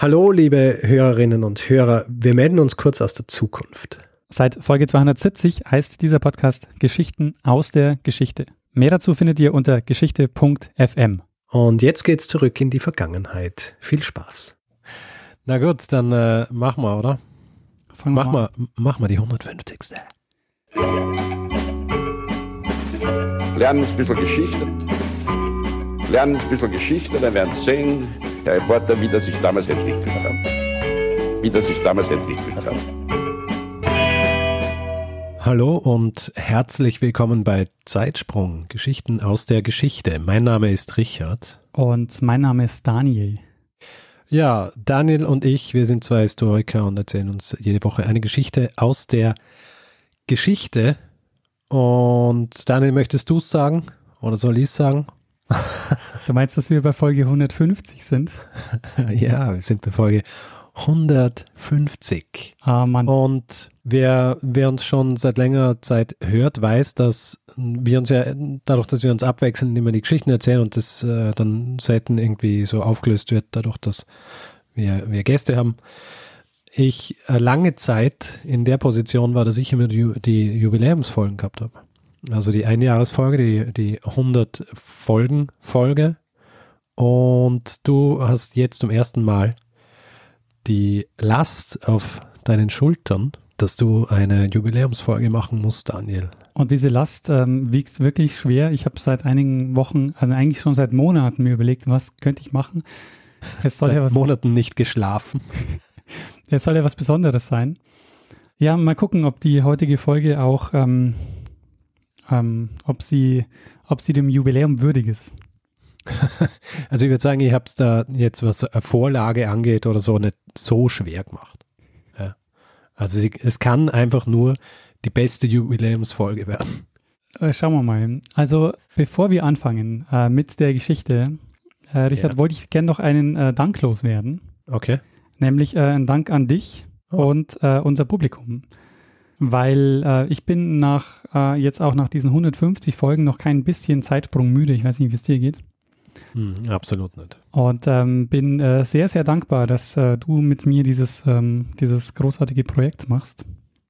Hallo, liebe Hörerinnen und Hörer. Wir melden uns kurz aus der Zukunft. Seit Folge 270 heißt dieser Podcast Geschichten aus der Geschichte. Mehr dazu findet ihr unter geschichte.fm. Und jetzt geht's zurück in die Vergangenheit. Viel Spaß. Na gut, dann äh, machen wir, oder? Fangen Mach wir mal, mach mal die 150. lernen ein bisschen Geschichte. Lernen ein bisschen Geschichte, dann werden Sie sehen, Herr Reporter, wie das sich damals entwickelt hat. Wie das sich damals entwickelt hat. Hallo und herzlich willkommen bei Zeitsprung, Geschichten aus der Geschichte. Mein Name ist Richard. Und mein Name ist Daniel. Ja, Daniel und ich, wir sind zwei Historiker und erzählen uns jede Woche eine Geschichte aus der Geschichte. Und Daniel, möchtest du es sagen? Oder soll ich es sagen? Du meinst, dass wir bei Folge 150 sind? ja, wir sind bei Folge 150. Ah, Mann. Und wer, wer uns schon seit längerer Zeit hört, weiß, dass wir uns ja, dadurch, dass wir uns abwechselnd immer die Geschichten erzählen und das äh, dann selten irgendwie so aufgelöst wird, dadurch, dass wir, wir Gäste haben, ich äh, lange Zeit in der Position war, dass ich immer die, die Jubiläumsfolgen gehabt habe. Also die Einjahresfolge, die, die 100 Folgen Folge. Und du hast jetzt zum ersten Mal die Last auf deinen Schultern, dass du eine Jubiläumsfolge machen musst, Daniel. Und diese Last ähm, wiegt wirklich schwer. Ich habe seit einigen Wochen, also eigentlich schon seit Monaten mir überlegt, was könnte ich machen. Es soll Seit ja was, Monaten nicht geschlafen. es soll ja was Besonderes sein. Ja, mal gucken, ob die heutige Folge auch, ähm, ähm, ob sie, ob sie dem Jubiläum würdig ist. Also ich würde sagen, ich habe es da jetzt, was Vorlage angeht oder so, nicht so schwer gemacht. Ja. Also sie, es kann einfach nur die beste Jubiläumsfolge werden. Äh, schauen wir mal. Also, bevor wir anfangen äh, mit der Geschichte, äh, Richard, Ja. wollte ich gerne noch einen äh, Dank loswerden. Okay. Nämlich äh, ein Dank an dich Oh. und äh, unser Publikum. Weil äh, ich bin nach, äh, jetzt auch nach diesen 150 Folgen noch kein bisschen Zeitsprung müde. Ich weiß nicht, wie es dir geht. Hm, absolut nicht. Und ähm, bin äh, sehr, sehr dankbar, dass äh, du mit mir dieses, ähm, dieses großartige Projekt machst.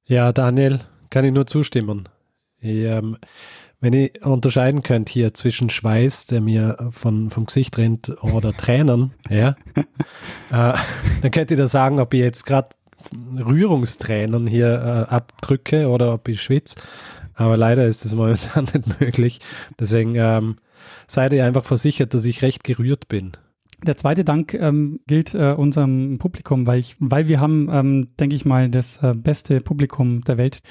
Ja, Daniel, kann ich nur zustimmen. Ich, ähm, wenn ihr unterscheiden könnt hier zwischen Schweiß, der mir von, vom Gesicht rennt, oder Tränen, ja, äh, dann könnt ihr da sagen, ob ich jetzt gerade Rührungstränen hier äh, abdrücke oder ob ich schwitze. Aber leider ist das momentan nicht möglich. Deswegen ähm, seid ihr einfach versichert, dass ich recht gerührt bin. Der zweite Dank ähm, gilt äh, unserem Publikum, weil, ich, weil wir haben, ähm, denke ich mal, das äh, beste Publikum der Welt,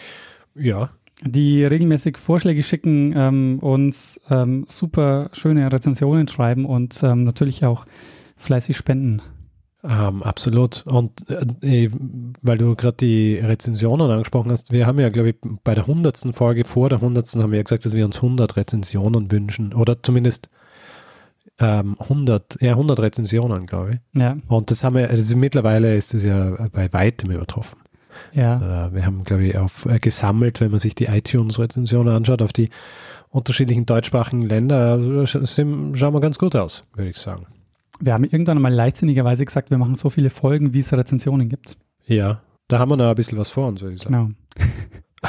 Ja, die regelmäßig Vorschläge schicken, ähm, uns ähm, super schöne Rezensionen schreiben und ähm, natürlich auch fleißig spenden. Ähm, absolut. Und äh, weil du gerade die Rezensionen angesprochen hast, wir haben ja, glaube ich, bei der hundertsten Folge, vor der hundertsten haben wir ja gesagt, dass wir uns 100 Rezensionen wünschen. Oder zumindest ähm, 100, ja 100 Rezensionen, glaube ich. Ja, Und das haben wir, ist, mittlerweile ist es ja bei weitem übertroffen. ja. Äh, wir haben, glaube ich, auf, äh, gesammelt, wenn man sich die iTunes-Rezensionen anschaut, auf die unterschiedlichen deutschsprachigen Länder, also, schauen wir ganz gut aus, würde ich sagen. Wir haben irgendwann mal leichtsinnigerweise gesagt, wir machen so viele Folgen, wie es Rezensionen gibt. Ja, da haben wir noch ein bisschen was vor uns, würde ich sagen. Genau.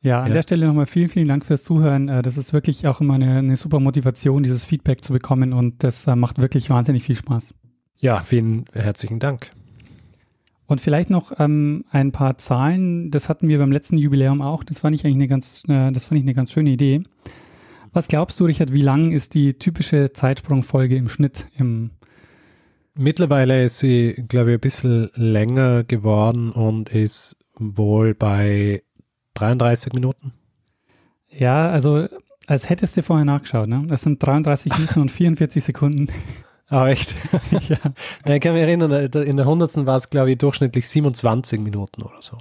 ja, an Ja. der Stelle nochmal vielen, vielen Dank fürs Zuhören. Äh, Das ist wirklich auch immer eine, eine super Motivation, dieses Feedback zu bekommen und das äh, macht wirklich wahnsinnig viel Spaß. Ja, vielen herzlichen Dank. Und vielleicht noch ähm, ein paar Zahlen. Das hatten wir beim letzten Jubiläum auch. Das fand ich eigentlich eine ganz, äh, das fand ich eine ganz schöne Idee. Was glaubst du, Richard, wie lang ist die typische Zeitsprungfolge im Schnitt? Im, Mittlerweile ist sie, glaube ich, ein bisschen länger geworden und ist wohl bei 33 Minuten. ja, also als hättest du vorher nachgeschaut. Ne? Das sind 33 Minuten und 44 Sekunden. Ah, echt? ja. Ja, ich kann mich erinnern, äh, in der 100. war es, glaube ich, durchschnittlich 27 Minuten oder so.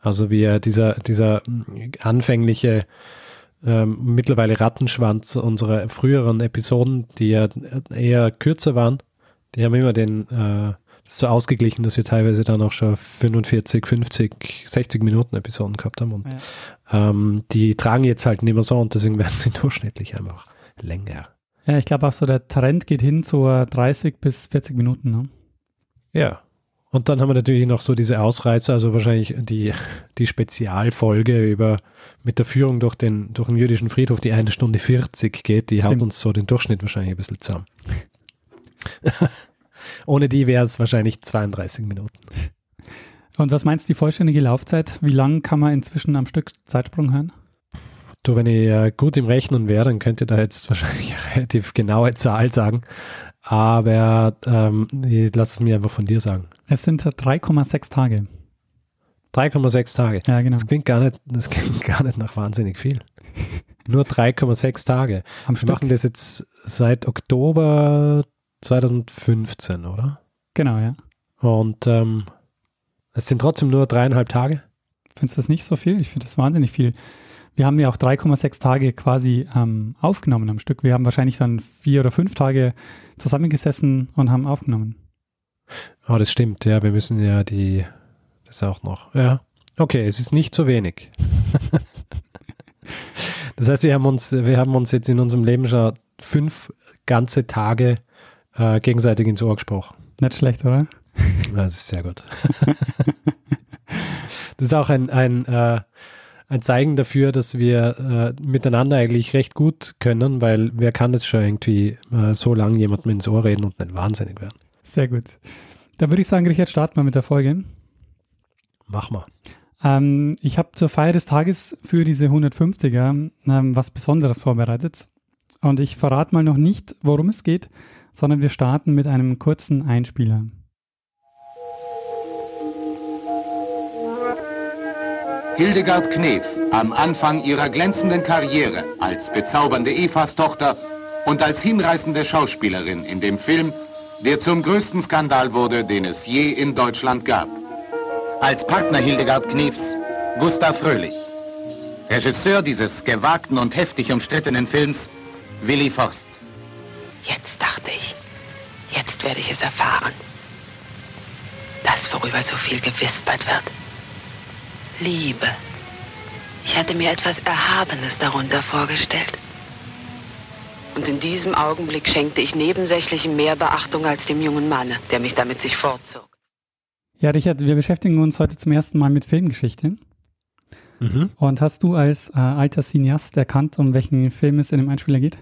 Also wie äh, dieser, dieser mh, anfängliche ähm, mittlerweile Rattenschwanz unserer früheren Episoden, die ja eher kürzer waren, die haben immer den, äh, so ausgeglichen, dass wir teilweise dann auch schon 45, 50, 60 Minuten Episoden gehabt haben. Und Ja. ähm, die tragen jetzt halt nicht mehr so und deswegen werden sie durchschnittlich einfach länger. Ja, ich glaube auch so, der Trend geht hin zu 30 bis 40 Minuten. Ne? Ja. Und dann haben wir natürlich noch so diese Ausreißer, also wahrscheinlich die, die Spezialfolge über mit der Führung durch den, durch den jüdischen Friedhof, die eine Stunde 40 geht, die Stimmt. haut uns so den Durchschnitt wahrscheinlich ein bisschen zusammen. Ohne die wäre es wahrscheinlich 32 Minuten. Und was meinst du die vollständige Laufzeit? Wie lang kann man inzwischen am Stück Zeitsprung hören? Du, wenn ich äh, gut im Rechnen wäre, dann könnte ich da jetzt wahrscheinlich eine relativ genaue Zahl sagen. Aber ähm, lass es mir einfach von dir sagen. Es sind 3,6 Tage. 3,6 Tage. Ja, genau. Das klingt gar nicht, das klingt gar nicht nach wahnsinnig viel. Nur 3,6 Tage. Am Wir Stück. machen das jetzt seit Oktober 2015, oder? Genau, ja. Und ähm, es sind trotzdem nur dreieinhalb Tage. Findest du das nicht so viel? Ich finde das wahnsinnig viel. Wir haben ja auch 3,6 Tage quasi ähm, aufgenommen am Stück. Wir haben wahrscheinlich dann vier oder fünf Tage zusammengesessen und haben aufgenommen. Oh, das stimmt, ja. Wir müssen ja die, das auch noch. Ja. Okay, es ist nicht so wenig. das heißt, wir haben uns, wir haben uns jetzt in unserem Leben schon fünf ganze Tage äh, gegenseitig ins Ohr gesprochen. Nicht schlecht, oder? Das ist sehr gut. das ist auch ein, ein äh, ein Zeichen dafür, dass wir äh, miteinander eigentlich recht gut können, weil wer kann das schon irgendwie äh, so lange jemandem ins Ohr reden und nicht wahnsinnig werden. Sehr gut. Da würde ich sagen, Richard, starten wir mit der Folge. Mach mal. Ähm, ich habe zur Feier des Tages für diese 150er ähm, was Besonderes vorbereitet. Und ich verrate mal noch nicht, worum es geht, sondern wir starten mit einem kurzen Einspieler. Hildegard Knef am Anfang ihrer glänzenden Karriere als bezaubernde Evas Tochter und als hinreißende Schauspielerin in dem Film, der zum größten Skandal wurde, den es je in Deutschland gab. Als Partner Hildegard Knefs Gustav Fröhlich. Regisseur dieses gewagten und heftig umstrittenen Films Willy Forst. Jetzt dachte ich, jetzt werde ich es erfahren. Das, worüber so viel gewispert wird. Liebe. Ich hatte mir etwas Erhabenes darunter vorgestellt. Und in diesem Augenblick schenkte ich Nebensächlichem mehr Beachtung als dem jungen Manne, der mich damit sich fortzog. Ja, Richard, wir beschäftigen uns heute zum ersten Mal mit Filmgeschichte. Mhm. Und hast du als äh, alter Cineast erkannt, um welchen Film es in dem Einspieler geht?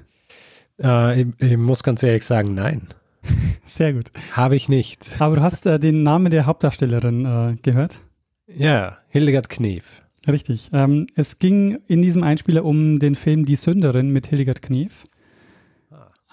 Äh, ich, ich, muss ganz ehrlich sagen, nein. Sehr gut. Habe ich nicht. Aber du hast äh, den Namen der Hauptdarstellerin äh, gehört? Ja, Hildegard Knef. Richtig. Ähm, es ging in diesem Einspieler um den Film Die Sünderin mit Hildegard Knef.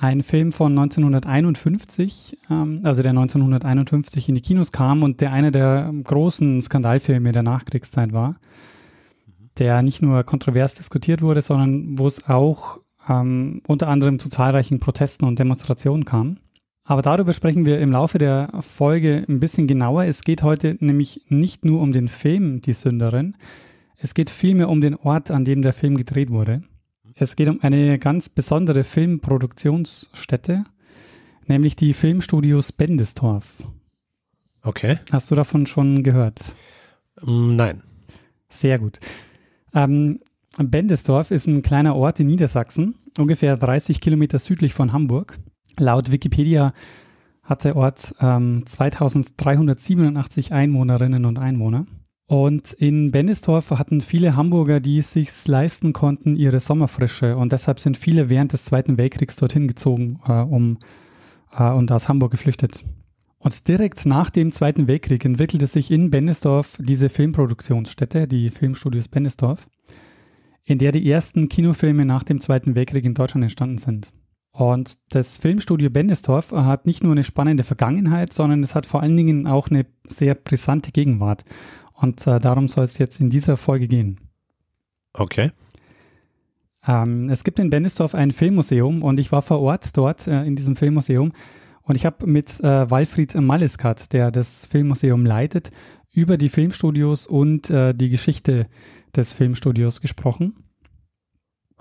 Ein Film von 1951, ähm, also der 1951 in die Kinos kam und der einer der großen Skandalfilme der Nachkriegszeit war, mhm. der nicht nur kontrovers diskutiert wurde, sondern wo es auch ähm, unter anderem zu zahlreichen Protesten und Demonstrationen kam. Aber darüber sprechen wir im Laufe der Folge ein bisschen genauer. Es geht heute nämlich nicht nur um den Film Die Sünderin, es geht vielmehr um den Ort, an dem der Film gedreht wurde. Es geht um eine ganz besondere Filmproduktionsstätte, nämlich die Filmstudios Bendestorf. Okay. Hast du davon schon gehört? Mm, nein. Sehr gut. Ähm, Bendesdorf ist ein kleiner Ort in Niedersachsen, ungefähr 30 Kilometer südlich von Hamburg. Laut Wikipedia hat der Ort ähm, 2387 Einwohnerinnen und Einwohner. Und in Bennisdorf hatten viele Hamburger, die es sich leisten konnten, ihre Sommerfrische. Und deshalb sind viele während des Zweiten Weltkriegs dorthin gezogen äh, um, äh, und aus Hamburg geflüchtet. Und direkt nach dem Zweiten Weltkrieg entwickelte sich in Bennisdorf diese Filmproduktionsstätte, die Filmstudios Bennisdorf, in der die ersten Kinofilme nach dem Zweiten Weltkrieg in Deutschland entstanden sind. Und das Filmstudio Bendistorf hat nicht nur eine spannende Vergangenheit, sondern es hat vor allen Dingen auch eine sehr brisante Gegenwart. Und äh, darum soll es jetzt in dieser Folge gehen. Okay. Ähm, es gibt in Bendistorf ein Filmmuseum und ich war vor Ort dort äh, in diesem Filmmuseum und ich habe mit äh, Walfried Malliskat, der das Filmmuseum leitet, über die Filmstudios und äh, die Geschichte des Filmstudios gesprochen.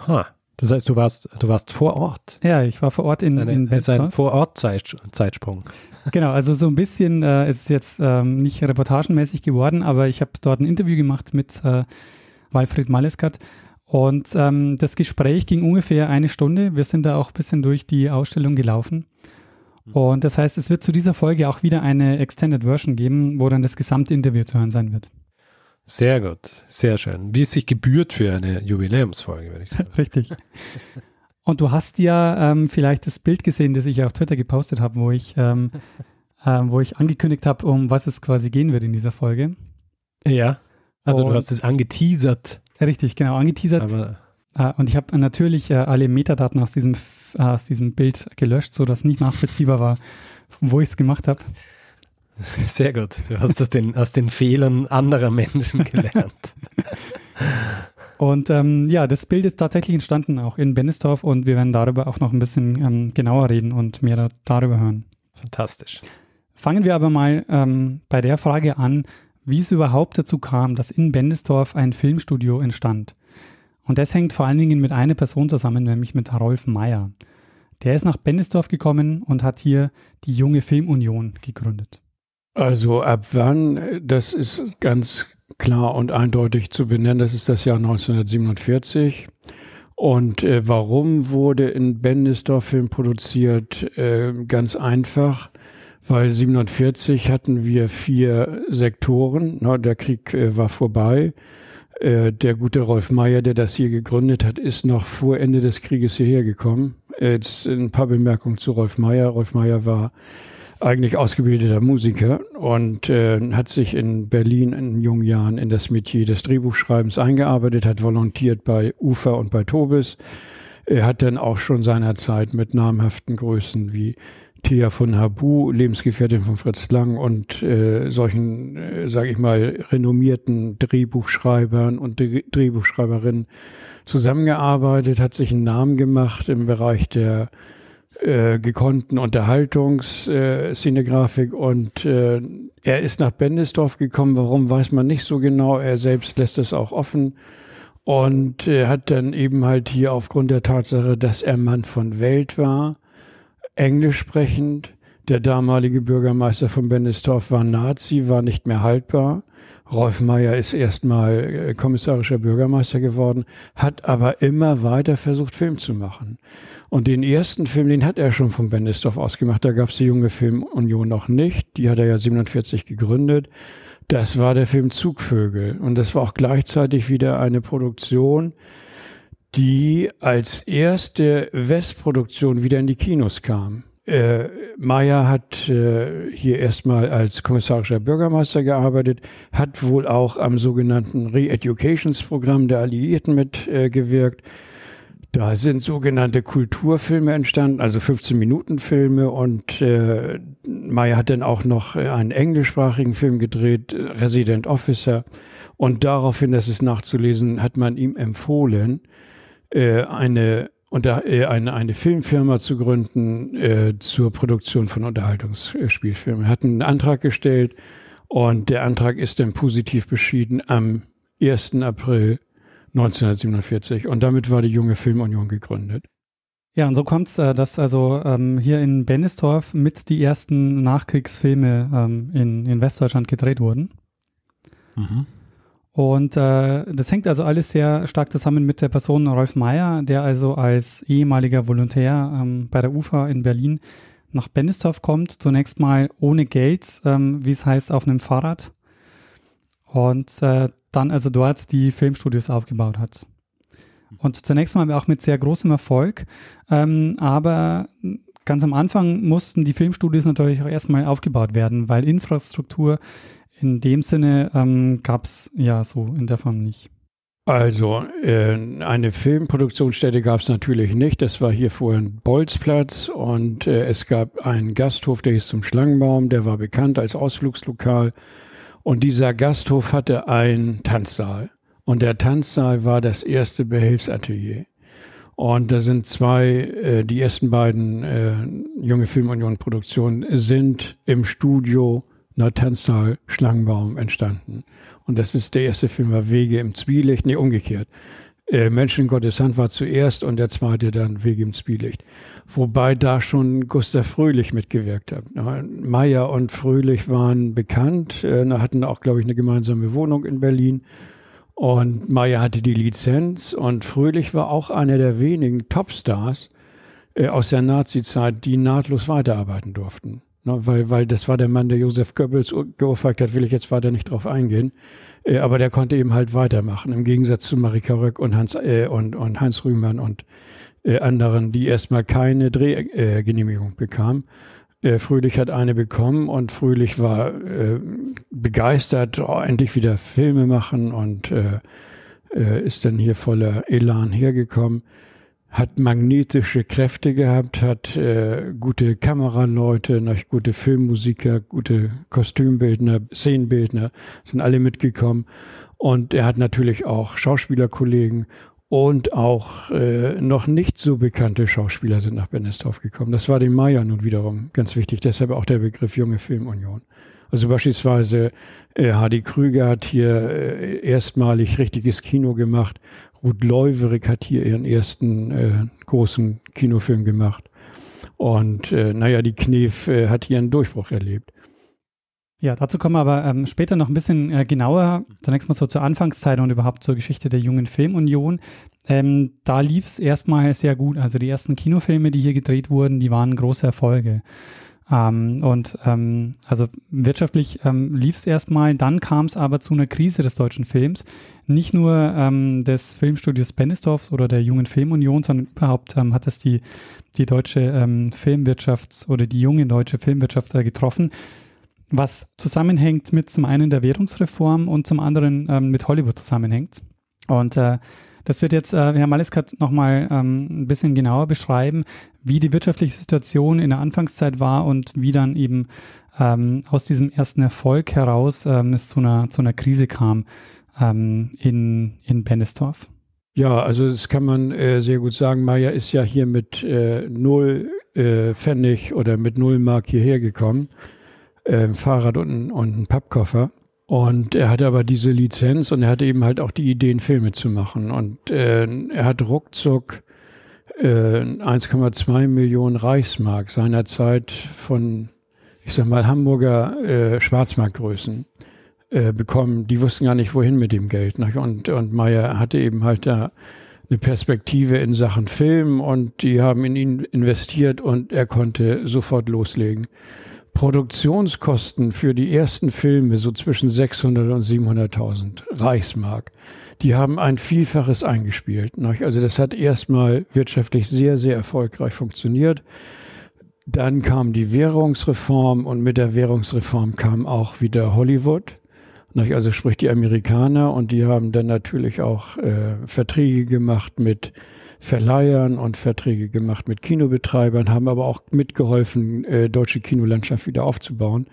Ha. Das heißt, du warst, du warst vor Ort. Ja, ich war vor Ort in, eine, in ist ein Vor-Ort-Zeitsprung. Genau, also so ein bisschen äh, ist jetzt ähm, nicht reportagenmäßig geworden, aber ich habe dort ein Interview gemacht mit äh, Walfried Maleskat Und ähm, das Gespräch ging ungefähr eine Stunde. Wir sind da auch ein bisschen durch die Ausstellung gelaufen. Mhm. Und das heißt, es wird zu dieser Folge auch wieder eine Extended Version geben, wo dann das gesamte Interview zu hören sein wird. Sehr gut, sehr schön. Wie es sich gebührt für eine Jubiläumsfolge, würde ich sagen. Richtig. Und du hast ja ähm, vielleicht das Bild gesehen, das ich auf Twitter gepostet habe, wo ich, ähm, äh, wo ich angekündigt habe, um was es quasi gehen wird in dieser Folge. Ja. Also und, du hast es angeteasert. Richtig, genau, angeteasert. Aber äh, und ich habe natürlich äh, alle Metadaten aus diesem, äh, aus diesem Bild gelöscht, sodass nicht nachvollziehbar war, wo ich es gemacht habe. Sehr gut. Du hast aus den, aus den Fehlern anderer Menschen gelernt. und ähm, ja, das Bild ist tatsächlich entstanden auch in Bennesdorf und wir werden darüber auch noch ein bisschen ähm, genauer reden und mehr da, darüber hören. Fantastisch. Fangen wir aber mal ähm, bei der Frage an, wie es überhaupt dazu kam, dass in Bendesdorf ein Filmstudio entstand. Und das hängt vor allen Dingen mit einer Person zusammen, nämlich mit Rolf Meyer. Der ist nach Bendesdorf gekommen und hat hier die Junge Filmunion gegründet. Also ab wann, das ist ganz klar und eindeutig zu benennen, das ist das Jahr 1947. Und äh, warum wurde in Bendesdorf Film produziert? Äh, ganz einfach weil 47 hatten wir vier Sektoren. Na, der Krieg äh, war vorbei. Äh, der gute Rolf Meyer, der das hier gegründet hat, ist noch vor Ende des Krieges hierher gekommen. Jetzt ein paar Bemerkungen zu Rolf Meyer. Rolf Meyer war eigentlich ausgebildeter Musiker und äh, hat sich in Berlin in jungen Jahren in das Metier des Drehbuchschreibens eingearbeitet, hat volontiert bei UFA und bei Tobis. Er hat dann auch schon seinerzeit mit namhaften Größen wie Thea von Habu, Lebensgefährtin von Fritz Lang und äh, solchen, äh, sage ich mal, renommierten Drehbuchschreibern und Drehbuchschreiberinnen zusammengearbeitet, hat sich einen Namen gemacht im Bereich der äh, gekonnten Unterhaltungsszenegrafik äh, und äh, er ist nach Bendesdorf gekommen. Warum weiß man nicht so genau. Er selbst lässt es auch offen und äh, hat dann eben halt hier aufgrund der Tatsache, dass er Mann von Welt war, englisch sprechend. Der damalige Bürgermeister von Bendistorf war Nazi, war nicht mehr haltbar. Rolf Meyer ist erstmal äh, kommissarischer Bürgermeister geworden, hat aber immer weiter versucht, Film zu machen. Und den ersten Film, den hat er schon von Bendistorf ausgemacht. Da gab es die junge Filmunion noch nicht. Die hat er ja 47 gegründet. Das war der Film Zugvögel. Und das war auch gleichzeitig wieder eine Produktion, die als erste Westproduktion wieder in die Kinos kam. Äh, Meyer hat äh, hier erstmal als kommissarischer Bürgermeister gearbeitet, hat wohl auch am sogenannten Re-Educations-Programm der Alliierten mitgewirkt. Äh, da sind sogenannte Kulturfilme entstanden, also 15-Minuten-Filme und äh, Meyer hat dann auch noch einen englischsprachigen Film gedreht, Resident Officer. Und daraufhin, das ist nachzulesen, hat man ihm empfohlen, äh, eine unter, äh, eine, eine Filmfirma zu gründen äh, zur Produktion von Unterhaltungsspielfilmen. Er hat einen Antrag gestellt und der Antrag ist dann positiv beschieden am 1. April 1947 und damit war die junge Filmunion gegründet. Ja, und so kommt es, äh, dass also ähm, hier in Bennesdorf mit die ersten Nachkriegsfilme ähm, in, in Westdeutschland gedreht wurden. Mhm. Und äh, das hängt also alles sehr stark zusammen mit der Person Rolf Meyer, der also als ehemaliger Volontär ähm, bei der UFA in Berlin nach Bendistorf kommt. Zunächst mal ohne Geld, ähm, wie es heißt, auf einem Fahrrad. Und äh, dann also dort die Filmstudios aufgebaut hat. Und zunächst mal auch mit sehr großem Erfolg. Ähm, aber ganz am Anfang mussten die Filmstudios natürlich auch erstmal aufgebaut werden, weil Infrastruktur in dem Sinne ähm, gab es ja so in der Form nicht. Also äh, eine Filmproduktionsstätte gab es natürlich nicht. Das war hier vorher ein Bolzplatz und äh, es gab einen Gasthof, der hieß zum Schlangenbaum, der war bekannt als Ausflugslokal. Und dieser Gasthof hatte einen Tanzsaal. Und der Tanzsaal war das erste Behelfsatelier. Und da sind zwei, äh, die ersten beiden äh, Junge Filmunion Produktionen sind im Studio Tanzsaal Schlangenbaum entstanden. Und das ist der erste Film, war Wege im Zwielicht, nee, umgekehrt. Äh, Menschen Gottes Hand war zuerst und der zweite dann Wege im Zwielicht. Wobei da schon Gustav Fröhlich mitgewirkt hat. Meyer und Fröhlich waren bekannt, äh, hatten auch, glaube ich, eine gemeinsame Wohnung in Berlin. Und Meyer hatte die Lizenz und Fröhlich war auch einer der wenigen Topstars äh, aus der Nazi-Zeit, die nahtlos weiterarbeiten durften. Ne, weil, weil das war der Mann, der Josef Goebbels geohrfeigt hat, will ich jetzt weiter nicht drauf eingehen. Äh, aber der konnte eben halt weitermachen, im Gegensatz zu Marika Röck und Hans, äh, und, und Heinz Rühmann und äh, anderen, die erstmal keine Drehgenehmigung bekamen. Äh, Fröhlich hat eine bekommen und Fröhlich war äh, begeistert, oh, endlich wieder Filme machen und äh, äh, ist dann hier voller Elan hergekommen hat magnetische Kräfte gehabt, hat äh, gute Kameraleute, noch gute Filmmusiker, gute Kostümbildner, Szenenbildner, sind alle mitgekommen. Und er hat natürlich auch Schauspielerkollegen und auch äh, noch nicht so bekannte Schauspieler sind nach Bennesdorf gekommen. Das war dem Maya nun wiederum ganz wichtig, deshalb auch der Begriff Junge Filmunion. Also beispielsweise äh, Hardy Krüger hat hier äh, erstmalig richtiges Kino gemacht Ruth Leuwerig hat hier ihren ersten äh, großen Kinofilm gemacht. Und äh, naja, die Knef äh, hat hier einen Durchbruch erlebt. Ja, dazu kommen wir aber ähm, später noch ein bisschen äh, genauer. Zunächst mal so zur Anfangszeit und überhaupt zur Geschichte der jungen Filmunion. Ähm, da lief es erstmal sehr gut. Also die ersten Kinofilme, die hier gedreht wurden, die waren große Erfolge. Ähm, und ähm, also wirtschaftlich ähm, lief es erstmal, dann kam es aber zu einer Krise des deutschen Films. Nicht nur ähm, des Filmstudios Bennesdorfs oder der Jungen Filmunion, sondern überhaupt ähm, hat es die, die deutsche ähm, Filmwirtschaft oder die junge deutsche Filmwirtschaft äh, getroffen. Was zusammenhängt mit zum einen der Währungsreform und zum anderen ähm, mit Hollywood zusammenhängt. Und äh, das wird jetzt äh, Herr Maliskat nochmal ähm, ein bisschen genauer beschreiben, wie die wirtschaftliche Situation in der Anfangszeit war und wie dann eben ähm, aus diesem ersten Erfolg heraus ähm, es zu einer, zu einer Krise kam ähm, in, in Bennesdorf. Ja, also das kann man äh, sehr gut sagen. Maya ist ja hier mit äh, null äh, Pfennig oder mit null Mark hierher gekommen. Äh, Fahrrad und, und ein Pappkoffer. Und er hatte aber diese Lizenz und er hatte eben halt auch die Ideen, Filme zu machen. Und äh, er hat ruckzuck äh, 1,2 Millionen Reichsmark seinerzeit von, ich sag mal, Hamburger äh, Schwarzmarktgrößen äh, bekommen. Die wussten gar nicht, wohin mit dem Geld. Ne? Und, und Meyer hatte eben halt da eine Perspektive in Sachen Film und die haben in ihn investiert und er konnte sofort loslegen. Produktionskosten für die ersten Filme so zwischen 600 und 700.000 Reichsmark. Die haben ein Vielfaches eingespielt. Also das hat erstmal wirtschaftlich sehr, sehr erfolgreich funktioniert. Dann kam die Währungsreform und mit der Währungsreform kam auch wieder Hollywood. Also sprich die Amerikaner und die haben dann natürlich auch äh, Verträge gemacht mit Verleihern und Verträge gemacht mit Kinobetreibern, haben aber auch mitgeholfen, äh, deutsche Kinolandschaft wieder aufzubauen.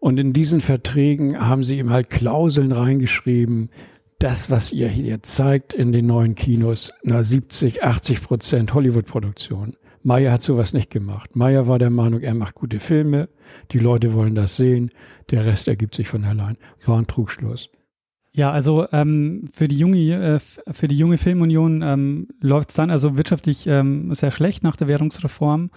Und in diesen Verträgen haben sie eben halt Klauseln reingeschrieben, das, was ihr hier zeigt in den neuen Kinos, na 70, 80 Prozent Hollywood-Produktion. Meyer hat sowas nicht gemacht. Meyer war der Meinung, er macht gute Filme, die Leute wollen das sehen, der Rest ergibt sich von allein. War ein Trugschluss. Ja, also ähm, für die junge äh, für die junge Filmunion ähm, läuft es dann also wirtschaftlich ähm, sehr schlecht nach der Währungsreform.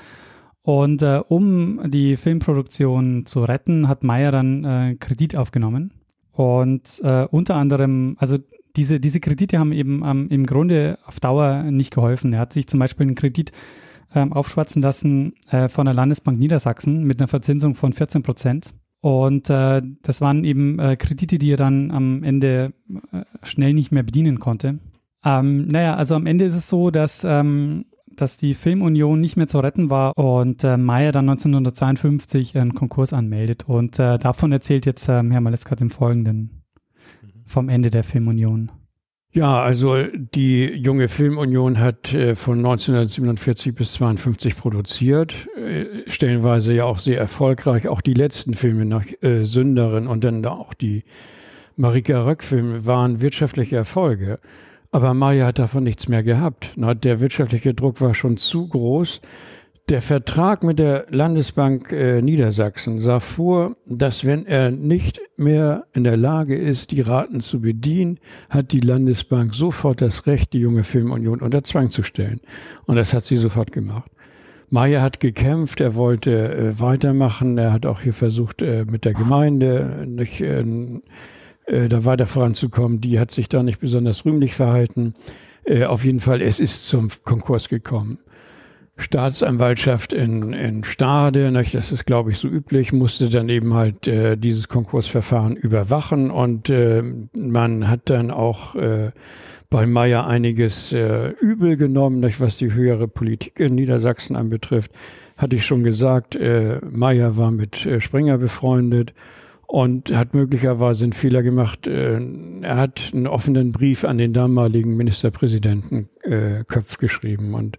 Und äh, um die Filmproduktion zu retten, hat Meyer dann äh, Kredit aufgenommen. Und äh, unter anderem, also diese, diese Kredite haben eben ähm, im Grunde auf Dauer nicht geholfen. Er hat sich zum Beispiel einen Kredit ähm, aufschwatzen lassen äh, von der Landesbank Niedersachsen mit einer Verzinsung von 14 Prozent. Und äh, das waren eben äh, Kredite, die er dann am Ende äh, schnell nicht mehr bedienen konnte. Ähm, naja, also am Ende ist es so, dass, ähm, dass die Filmunion nicht mehr zu retten war und äh, Meyer dann 1952 einen Konkurs anmeldet. Und äh, davon erzählt jetzt äh, Herr Maleskat im Folgenden vom Ende der Filmunion. Ja, also die junge Filmunion hat äh, von 1947 bis 52 produziert, äh, stellenweise ja auch sehr erfolgreich. Auch die letzten Filme nach äh, Sünderin und dann auch die Marika Röck-Filme waren wirtschaftliche Erfolge. Aber Maya hat davon nichts mehr gehabt. Na, der wirtschaftliche Druck war schon zu groß. Der Vertrag mit der Landesbank äh, Niedersachsen sah vor, dass wenn er nicht mehr in der Lage ist, die Raten zu bedienen, hat die Landesbank sofort das Recht, die junge Filmunion unter Zwang zu stellen. Und das hat sie sofort gemacht. Meyer hat gekämpft, er wollte äh, weitermachen, er hat auch hier versucht, äh, mit der Gemeinde nicht, äh, äh, da weiter voranzukommen. Die hat sich da nicht besonders rühmlich verhalten. Äh, auf jeden Fall, es ist zum Konkurs gekommen. Staatsanwaltschaft in, in Stade, nicht, das ist glaube ich so üblich, musste dann eben halt äh, dieses Konkursverfahren überwachen und äh, man hat dann auch äh, bei Meyer einiges äh, übel genommen, nicht, was die höhere Politik in Niedersachsen anbetrifft. Hatte ich schon gesagt, äh, Meyer war mit äh, Springer befreundet und hat möglicherweise einen Fehler gemacht. Äh, er hat einen offenen Brief an den damaligen Ministerpräsidenten äh, Köpf geschrieben und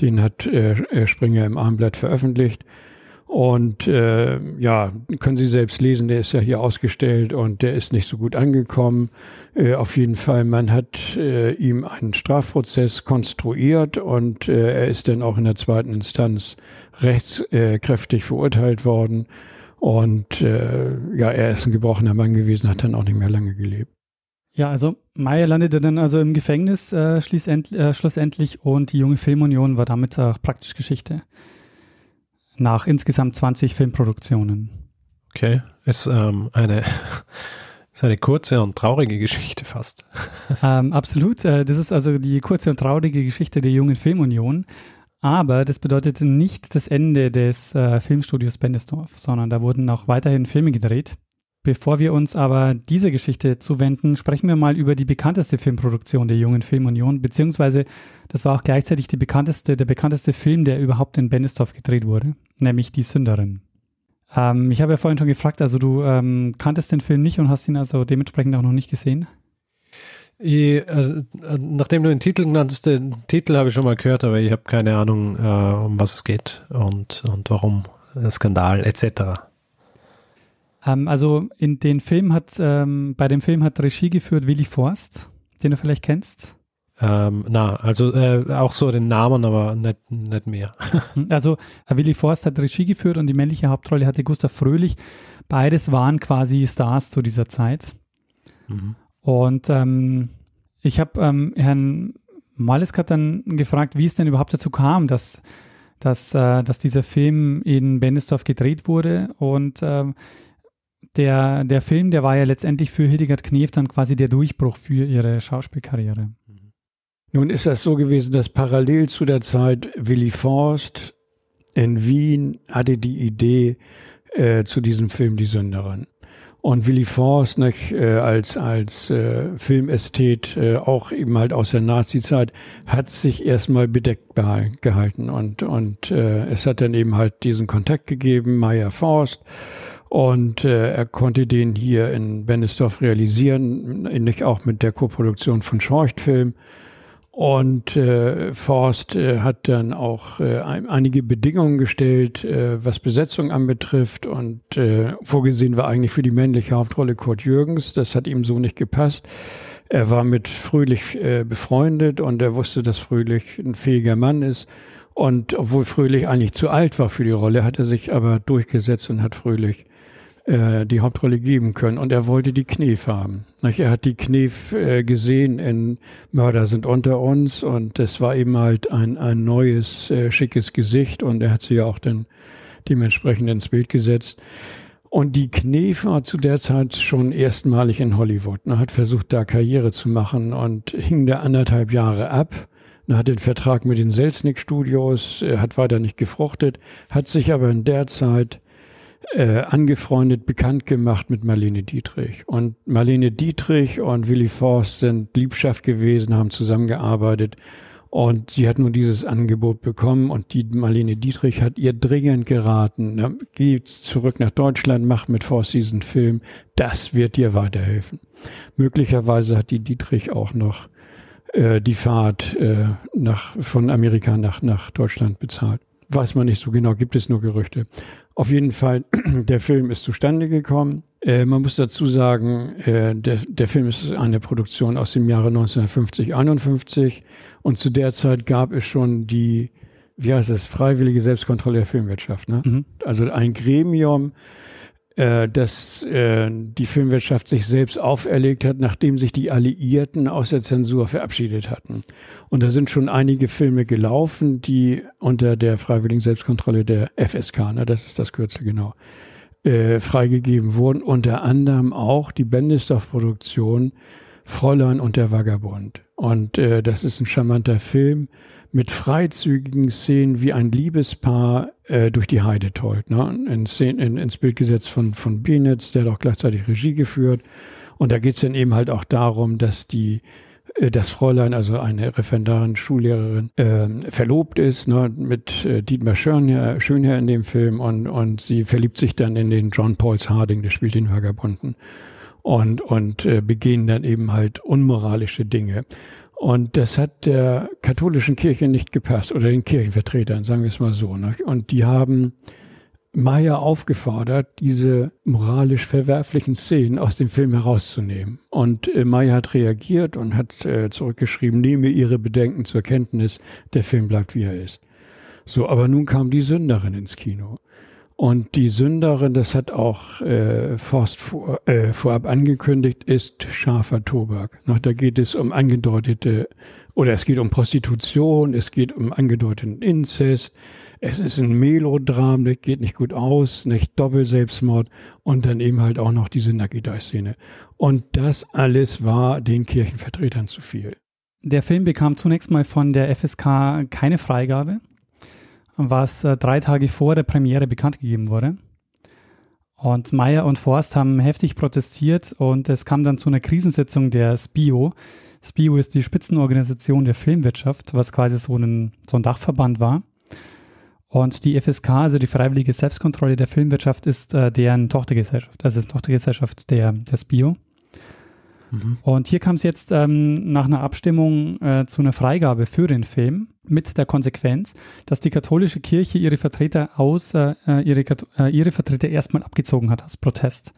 den hat äh, Springer im Armblatt veröffentlicht. Und äh, ja, können Sie selbst lesen, der ist ja hier ausgestellt und der ist nicht so gut angekommen. Äh, auf jeden Fall, man hat äh, ihm einen Strafprozess konstruiert und äh, er ist dann auch in der zweiten Instanz rechtskräftig verurteilt worden. Und äh, ja, er ist ein gebrochener Mann gewesen, hat dann auch nicht mehr lange gelebt. Ja, also Meyer landete dann also im Gefängnis äh, äh, schlussendlich und die junge Filmunion war damit auch praktisch Geschichte. Nach insgesamt 20 Filmproduktionen. Okay, ist ähm, eine ist eine kurze und traurige Geschichte fast. ähm, absolut. Äh, das ist also die kurze und traurige Geschichte der jungen Filmunion. Aber das bedeutete nicht das Ende des äh, Filmstudios Bendesdorf, sondern da wurden auch weiterhin Filme gedreht. Bevor wir uns aber dieser Geschichte zuwenden, sprechen wir mal über die bekannteste Filmproduktion der Jungen Filmunion, beziehungsweise das war auch gleichzeitig die bekannteste, der bekannteste Film, der überhaupt in Bendesdorf gedreht wurde, nämlich Die Sünderin. Ähm, ich habe ja vorhin schon gefragt, also du ähm, kanntest den Film nicht und hast ihn also dementsprechend auch noch nicht gesehen? Ich, äh, nachdem du den Titel genannt hast, den Titel habe ich schon mal gehört, aber ich habe keine Ahnung, äh, um was es geht und, und warum, äh, Skandal etc. Ähm, also in den Film hat, ähm, bei dem Film hat Regie geführt Willy Forst, den du vielleicht kennst. Ähm, na, also äh, auch so den Namen, aber nicht, nicht mehr. also äh, Willy Forst hat Regie geführt und die männliche Hauptrolle hatte Gustav Fröhlich. Beides waren quasi Stars zu dieser Zeit. Mhm. Und ähm, ich habe ähm, Herrn Maleskat dann gefragt, wie es denn überhaupt dazu kam, dass, dass, äh, dass dieser Film in Bendesdorf gedreht wurde. Und äh, der, der Film, der war ja letztendlich für Hildegard Knef dann quasi der Durchbruch für ihre Schauspielkarriere. Nun ist das so gewesen, dass parallel zu der Zeit Willy Forst in Wien hatte die Idee äh, zu diesem Film Die Sünderin. Und Willy Forst nicht, äh, als, als äh, Filmästhet, äh, auch eben halt aus der Nazi-Zeit, hat sich erstmal bedeckt gehalten. Und, und äh, es hat dann eben halt diesen Kontakt gegeben, Meyer Forst. Und äh, er konnte den hier in Bennesdorf realisieren, nicht auch mit der Koproduktion von Schorchtfilm. Und äh, Forst äh, hat dann auch äh, einige Bedingungen gestellt, äh, was Besetzung anbetrifft. Und äh, vorgesehen war eigentlich für die männliche Hauptrolle Kurt Jürgens. Das hat ihm so nicht gepasst. Er war mit Fröhlich äh, befreundet und er wusste, dass Fröhlich ein fähiger Mann ist. Und obwohl Fröhlich eigentlich zu alt war für die Rolle, hat er sich aber durchgesetzt und hat Fröhlich äh, die Hauptrolle geben können. Und er wollte die Knef haben. Er hat die Knef äh, gesehen in Mörder sind unter uns und das war eben halt ein, ein neues, äh, schickes Gesicht und er hat sie ja auch dann dementsprechend ins Bild gesetzt. Und die Knef war zu der Zeit schon erstmalig in Hollywood. Er hat versucht, da Karriere zu machen und hing da anderthalb Jahre ab. Er hat den Vertrag mit den Selznick Studios, hat weiter nicht gefruchtet, hat sich aber in der Zeit äh, angefreundet, bekannt gemacht mit Marlene Dietrich. Und Marlene Dietrich und Willy Forst sind Liebschaft gewesen, haben zusammengearbeitet. Und sie hat nun dieses Angebot bekommen und die Marlene Dietrich hat ihr dringend geraten, geh zurück nach Deutschland, mach mit Forst diesen Film, das wird dir weiterhelfen. Möglicherweise hat die Dietrich auch noch äh, die Fahrt äh, nach, von Amerika nach, nach Deutschland bezahlt. Weiß man nicht so genau, gibt es nur Gerüchte. Auf jeden Fall, der Film ist zustande gekommen. Äh, man muss dazu sagen, äh, der, der Film ist eine Produktion aus dem Jahre 1950, 51 und zu der Zeit gab es schon die, wie heißt es, freiwillige Selbstkontrolle der Filmwirtschaft. Ne? Mhm. Also ein Gremium, dass äh, die Filmwirtschaft sich selbst auferlegt hat, nachdem sich die Alliierten aus der Zensur verabschiedet hatten. Und da sind schon einige Filme gelaufen, die unter der freiwilligen Selbstkontrolle der FSK, ne, das ist das Kürzel genau, äh, freigegeben wurden, unter anderem auch die Bendisdorf-Produktion Fräulein und der Vagabund. Und äh, das ist ein charmanter Film mit freizügigen Szenen, wie ein Liebespaar äh, durch die Heide tollt. Ne? In Szenen, in, ins Bild gesetzt von, von Benitz, der auch gleichzeitig Regie geführt. Und da geht es dann eben halt auch darum, dass die äh, das Fräulein, also eine Referendarin, Schullehrerin, äh, verlobt ist ne, mit äh, Dietmar Schönherr, Schönherr in dem Film und, und sie verliebt sich dann in den John Pauls Harding, der spielt den Vagabunden und, und äh, begehen dann eben halt unmoralische Dinge. Und das hat der katholischen Kirche nicht gepasst oder den Kirchenvertretern, sagen wir es mal so. Ne? Und die haben Meyer aufgefordert, diese moralisch verwerflichen Szenen aus dem Film herauszunehmen. Und äh, Meyer hat reagiert und hat äh, zurückgeschrieben, nehme Ihre Bedenken zur Kenntnis, der Film bleibt wie er ist. So, aber nun kam die Sünderin ins Kino. Und die Sünderin, das hat auch äh, Forst vor, äh, vorab angekündigt, ist scharfer Tobak. Noch, da geht es um angedeutete, oder es geht um Prostitution, es geht um angedeuteten Inzest, es ist ein Melodram, das geht nicht gut aus, nicht Doppelselbstmord und dann eben halt auch noch diese Nakidai-Szene. Und das alles war den Kirchenvertretern zu viel. Der Film bekam zunächst mal von der FSK keine Freigabe was äh, drei Tage vor der Premiere bekannt gegeben wurde. Und Meyer und Forst haben heftig protestiert und es kam dann zu einer Krisensitzung der SPIO. SPIO ist die Spitzenorganisation der Filmwirtschaft, was quasi so ein, so ein Dachverband war. Und die FSK, also die Freiwillige Selbstkontrolle der Filmwirtschaft, ist äh, deren Tochtergesellschaft, also ist Tochtergesellschaft der, der SPIO. Mhm. Und hier kam es jetzt ähm, nach einer Abstimmung äh, zu einer Freigabe für den Film mit der Konsequenz, dass die katholische Kirche ihre Vertreter aus, äh, äh ihre, äh, ihre Vertreter erstmal abgezogen hat aus Protest.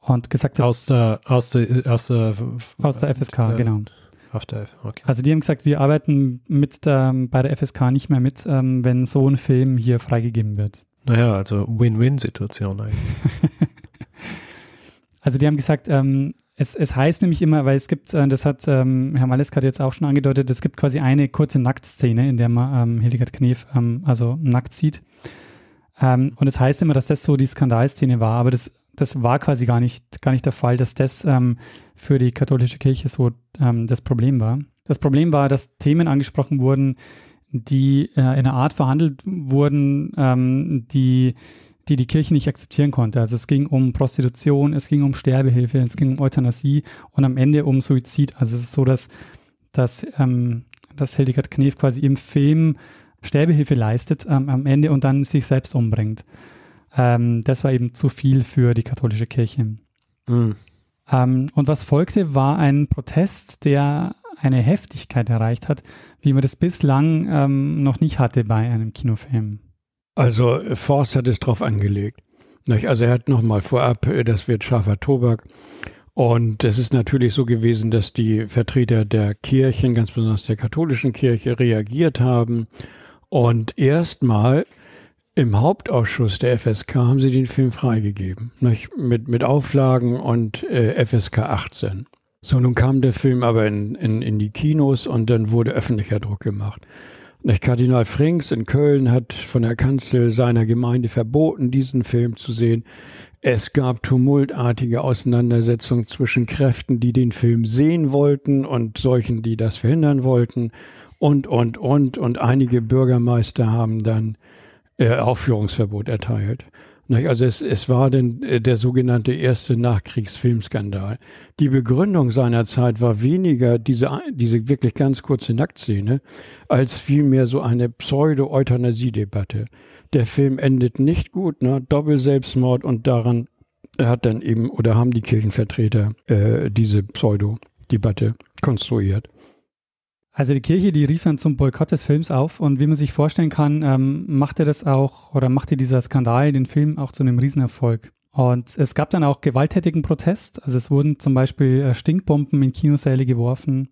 Und gesagt hat. Aus der, aus der, aus der, aus der FSK, äh, genau. Der, okay. Also die haben gesagt, wir arbeiten mit ähm, bei der FSK nicht mehr mit, ähm, wenn so ein Film hier freigegeben wird. Naja, also Win-Win-Situation eigentlich. also die haben gesagt, ähm, es, es heißt nämlich immer, weil es gibt, äh, das hat ähm, Herr Maleska jetzt auch schon angedeutet, es gibt quasi eine kurze Nacktszene, in der man ähm, Hildegard Knef ähm, also nackt sieht. Ähm, und es heißt immer, dass das so die Skandalszene war, aber das, das war quasi gar nicht, gar nicht der Fall, dass das ähm, für die katholische Kirche so ähm, das Problem war. Das Problem war, dass Themen angesprochen wurden, die äh, in einer Art verhandelt wurden, die die die Kirche nicht akzeptieren konnte. Also es ging um Prostitution, es ging um Sterbehilfe, es ging um Euthanasie und am Ende um Suizid. Also es ist so, dass, dass, ähm, dass Hildegard Knef quasi im Film Sterbehilfe leistet ähm, am Ende und dann sich selbst umbringt. Ähm, das war eben zu viel für die katholische Kirche. Mhm. Ähm, und was folgte, war ein Protest, der eine Heftigkeit erreicht hat, wie man das bislang ähm, noch nicht hatte bei einem Kinofilm. Also Forst hat es drauf angelegt. Also er hat nochmal vorab, äh, das wird scharfer Tobak. Und es ist natürlich so gewesen, dass die Vertreter der Kirchen, ganz besonders der katholischen Kirche, reagiert haben. Und erstmal im Hauptausschuss der FSK haben sie den Film freigegeben. Mit, mit Auflagen und äh, FSK 18. So, nun kam der Film aber in, in, in die Kinos und dann wurde öffentlicher Druck gemacht. Kardinal Frings in Köln hat von der Kanzel seiner Gemeinde verboten, diesen Film zu sehen. Es gab tumultartige Auseinandersetzungen zwischen Kräften, die den Film sehen wollten und solchen, die das verhindern wollten. Und, und, und. Und einige Bürgermeister haben dann äh, Aufführungsverbot erteilt. Also es, es war denn äh, der sogenannte erste Nachkriegsfilmskandal. Die Begründung seiner Zeit war weniger diese, diese wirklich ganz kurze Nacktszene, als vielmehr so eine Pseudo-Euthanasie-Debatte. Der Film endet nicht gut, ne? Doppelselbstmord und daran hat dann eben oder haben die Kirchenvertreter äh, diese Pseudo-Debatte konstruiert. Also die Kirche, die rief dann zum Boykott des Films auf und wie man sich vorstellen kann, ähm, machte das auch oder machte dieser Skandal den Film auch zu einem Riesenerfolg. Und es gab dann auch gewalttätigen Protest. Also es wurden zum Beispiel äh, Stinkbomben in Kinosäle geworfen.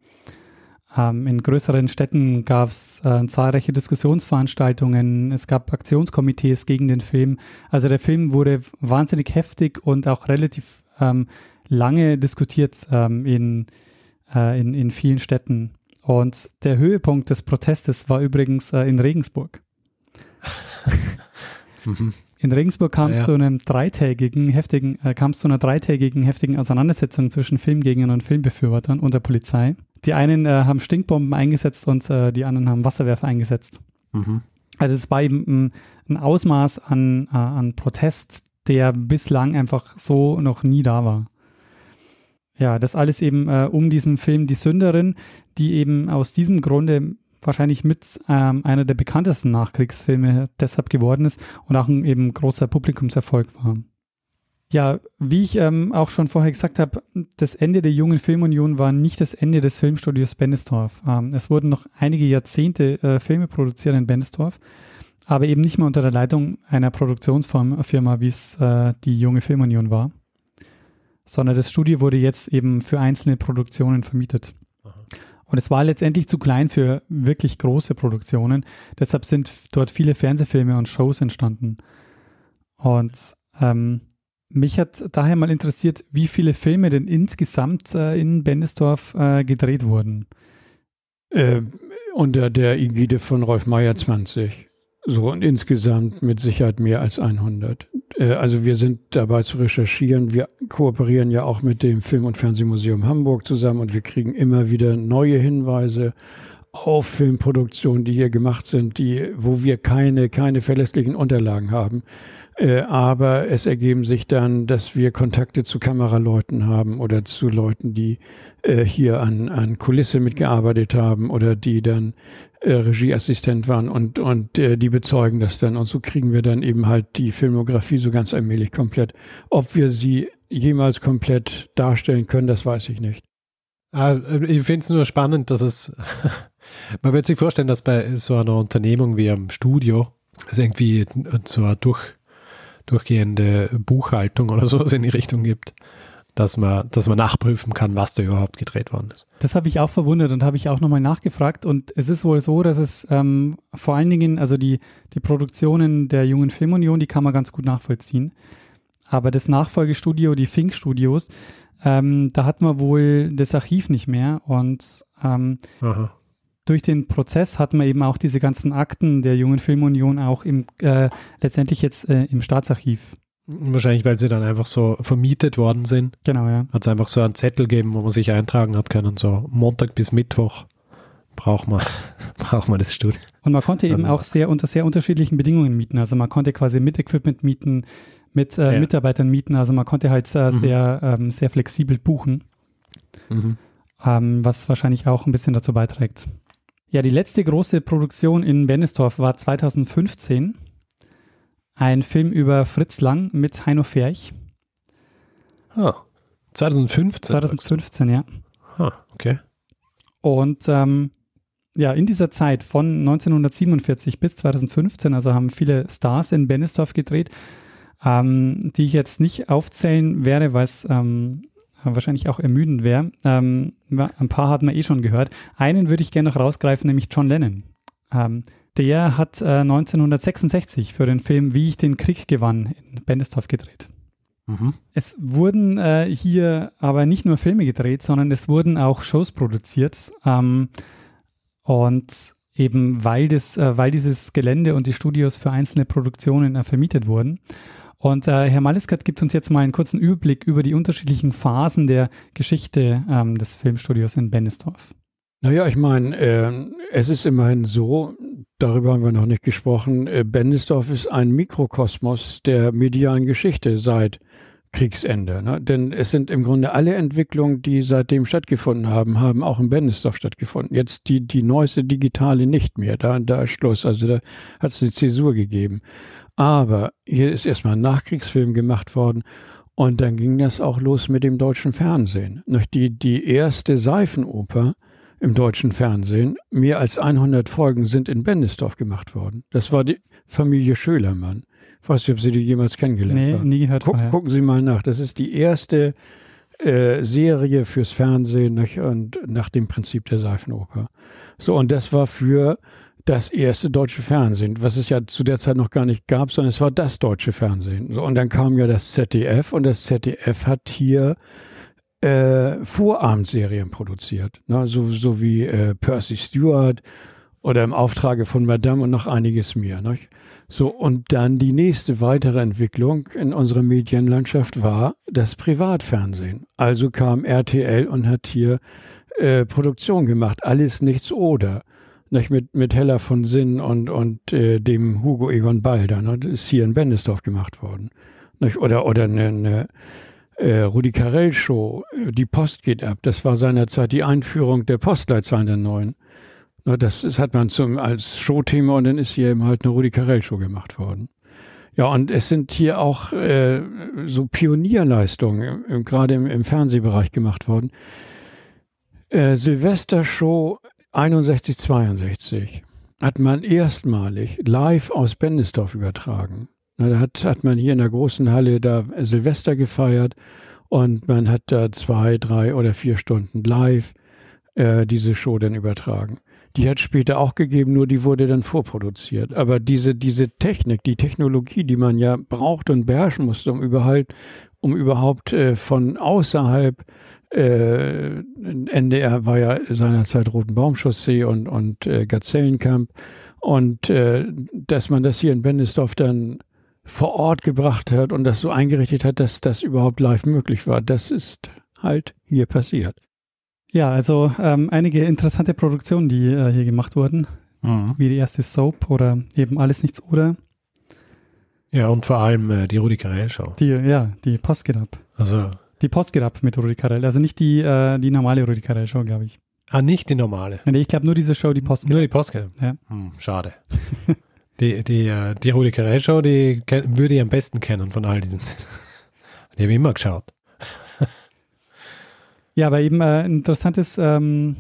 Ähm, in größeren Städten gab es äh, zahlreiche Diskussionsveranstaltungen. Es gab Aktionskomitees gegen den Film. Also der Film wurde wahnsinnig heftig und auch relativ ähm, lange diskutiert ähm, in, äh, in, in vielen Städten. Und der Höhepunkt des Protestes war übrigens äh, in Regensburg. Mhm. In Regensburg kam es ja, ja. zu einem dreitägigen, heftigen, äh, kam es zu einer dreitägigen, heftigen Auseinandersetzung zwischen Filmgegnern und Filmbefürwortern und der Polizei. Die einen äh, haben Stinkbomben eingesetzt und äh, die anderen haben Wasserwerfer eingesetzt. Mhm. Also es war eben ein, ein Ausmaß an, äh, an Protest, der bislang einfach so noch nie da war. Ja, das alles eben äh, um diesen Film Die Sünderin, die eben aus diesem Grunde wahrscheinlich mit ähm, einer der bekanntesten Nachkriegsfilme deshalb geworden ist und auch ein eben großer Publikumserfolg war. Ja, wie ich ähm, auch schon vorher gesagt habe, das Ende der jungen Filmunion war nicht das Ende des Filmstudios Bennesdorf. Ähm, es wurden noch einige Jahrzehnte äh, Filme produziert in Bennesdorf, aber eben nicht mehr unter der Leitung einer Produktionsfirma, wie es äh, die junge Filmunion war, sondern das Studio wurde jetzt eben für einzelne Produktionen vermietet. Aha. Und es war letztendlich zu klein für wirklich große Produktionen. Deshalb sind dort viele Fernsehfilme und Shows entstanden. Und ähm, mich hat daher mal interessiert, wie viele Filme denn insgesamt äh, in Bendesdorf äh, gedreht wurden. Äh, unter der Ägide von Rolf Meyer 20. So und insgesamt mit Sicherheit mehr als 100. Äh, also wir sind dabei zu recherchieren. Wir kooperieren ja auch mit dem Film- und Fernsehmuseum Hamburg zusammen und wir kriegen immer wieder neue Hinweise auf Filmproduktionen, die hier gemacht sind, die, wo wir keine, keine verlässlichen Unterlagen haben. Äh, aber es ergeben sich dann, dass wir Kontakte zu Kameraleuten haben oder zu Leuten, die äh, hier an, an Kulisse mitgearbeitet haben oder die dann äh, Regieassistent waren und, und äh, die bezeugen das dann. Und so kriegen wir dann eben halt die Filmografie so ganz allmählich komplett. Ob wir sie jemals komplett darstellen können, das weiß ich nicht. Ah, ich finde es nur spannend, dass es, man wird sich vorstellen, dass bei so einer Unternehmung wie am Studio es irgendwie so eine durch, durchgehende Buchhaltung oder sowas in die Richtung gibt, dass man, dass man nachprüfen kann, was da überhaupt gedreht worden ist. Das habe ich auch verwundert und habe ich auch nochmal nachgefragt. Und es ist wohl so, dass es ähm, vor allen Dingen, also die, die Produktionen der Jungen Filmunion, die kann man ganz gut nachvollziehen. Aber das Nachfolgestudio, die Fink Studios, ähm, da hat man wohl das Archiv nicht mehr. Und ähm, Aha durch den Prozess hat man eben auch diese ganzen Akten der Jungen Filmunion auch im, äh, letztendlich jetzt äh, im Staatsarchiv. Wahrscheinlich, weil sie dann einfach so vermietet worden sind. Genau, ja. Hat es einfach so einen Zettel gegeben, wo man sich eintragen hat können, so Montag bis Mittwoch braucht man, braucht man das Studio. Und man konnte eben also. auch sehr unter sehr unterschiedlichen Bedingungen mieten. Also man konnte quasi mit Equipment mieten, mit äh, ja. Mitarbeitern mieten. Also man konnte halt äh, mhm. sehr, ähm, sehr flexibel buchen. Mhm. Ähm, was wahrscheinlich auch ein bisschen dazu beiträgt. Ja, die letzte große Produktion in Bennestorf war 2015. Ein Film über Fritz Lang mit Heino Ferch. Ah, 2015? 2015, ja. Ah, okay. Und ähm, ja, in dieser Zeit von 1947 bis 2015, also haben viele Stars in Bennestorf gedreht, ähm, die ich jetzt nicht aufzählen werde, weil es ähm, wahrscheinlich auch ermüdend wäre. Ähm, ein paar hat man eh schon gehört. Einen würde ich gerne noch rausgreifen, nämlich John Lennon. Ähm, der hat äh, 1966 für den Film Wie ich den Krieg gewann in Bendestorf gedreht. Mhm. Es wurden äh, hier aber nicht nur Filme gedreht, sondern es wurden auch Shows produziert. Ähm, und eben weil, das, äh, weil dieses Gelände und die Studios für einzelne Produktionen äh, vermietet wurden. Und äh, Herr Maliskat gibt uns jetzt mal einen kurzen Überblick über die unterschiedlichen Phasen der Geschichte ähm, des Filmstudios in Bennesdorf. Naja, ich meine, äh, es ist immerhin so, darüber haben wir noch nicht gesprochen, äh, Bennesdorf ist ein Mikrokosmos der medialen Geschichte seit Kriegsende. Ne? Denn es sind im Grunde alle Entwicklungen, die seitdem stattgefunden haben, haben auch in Bennesdorf stattgefunden. Jetzt die, die neueste digitale nicht mehr. Da, da ist Schluss. Also da hat es eine Zäsur gegeben. Aber hier ist erstmal ein Nachkriegsfilm gemacht worden und dann ging das auch los mit dem deutschen Fernsehen. Die, die erste Seifenoper im deutschen Fernsehen, mehr als 100 Folgen sind in Bendisdorf gemacht worden. Das war die Familie Schölermann. Ich weiß nicht, ob Sie die jemals kennengelernt nee, haben. nie gehört Guck, Gucken Sie mal nach. Das ist die erste äh, Serie fürs Fernsehen nicht? und nach dem Prinzip der Seifenoper. So, und das war für das erste deutsche Fernsehen, was es ja zu der Zeit noch gar nicht gab, sondern es war das deutsche Fernsehen. So, und dann kam ja das ZDF und das ZDF hat hier äh, Vorabendserien produziert, ne? so, so wie äh, Percy Stewart oder im Auftrage von Madame und noch einiges mehr. Ne? So, und dann die nächste weitere Entwicklung in unserer Medienlandschaft war das Privatfernsehen. Also kam RTL und hat hier äh, Produktion gemacht. Alles nichts oder. Nicht mit, mit Hella von Sinn und, und äh, dem Hugo Egon Balder. Ne? Das ist hier in Bendesdorf gemacht worden. Nicht? Oder, oder eine, eine äh, Rudi Carell Show, Die Post geht ab. Das war seinerzeit die Einführung der Postleitzahlen der neuen. Ne? Das, das hat man zum, als Showthema und dann ist hier eben halt eine Rudi Carell Show gemacht worden. Ja, und es sind hier auch äh, so Pionierleistungen, gerade im, im Fernsehbereich gemacht worden. Äh, Silvestershow 61, 62 hat man erstmalig live aus Bendesdorf übertragen. Da hat, hat man hier in der großen Halle da Silvester gefeiert und man hat da zwei, drei oder vier Stunden live äh, diese Show dann übertragen. Die hat später auch gegeben, nur die wurde dann vorproduziert. Aber diese, diese Technik, die Technologie, die man ja braucht und beherrschen musste, um überhaupt, um überhaupt äh, von außerhalb äh, NDR war ja seinerzeit Rotenbaumchaussee und, und äh, Gazellenkamp. Und äh, dass man das hier in Bendesdorf dann vor Ort gebracht hat und das so eingerichtet hat, dass das überhaupt live möglich war, das ist halt hier passiert. Ja, also ähm, einige interessante Produktionen, die äh, hier gemacht wurden, mhm. wie die erste Soap oder eben Alles Nichts oder. Ja, und vor allem äh, die Rudi Carell Show. Die, ja, die Post geht ab. Also die Post geht ab mit Rudi Carell. Also nicht die, äh, die normale Rudi Carell Show, glaube ich. Ah, nicht die normale. Nee, ich glaube nur diese Show, die Post geht Nur die Post geht Ja. Hm, schade. die, die, äh, die Rudi Carell Show, die würde ich am besten kennen von all diesen. die habe ich immer geschaut. ja, aber eben äh, ein interessantes, ähm,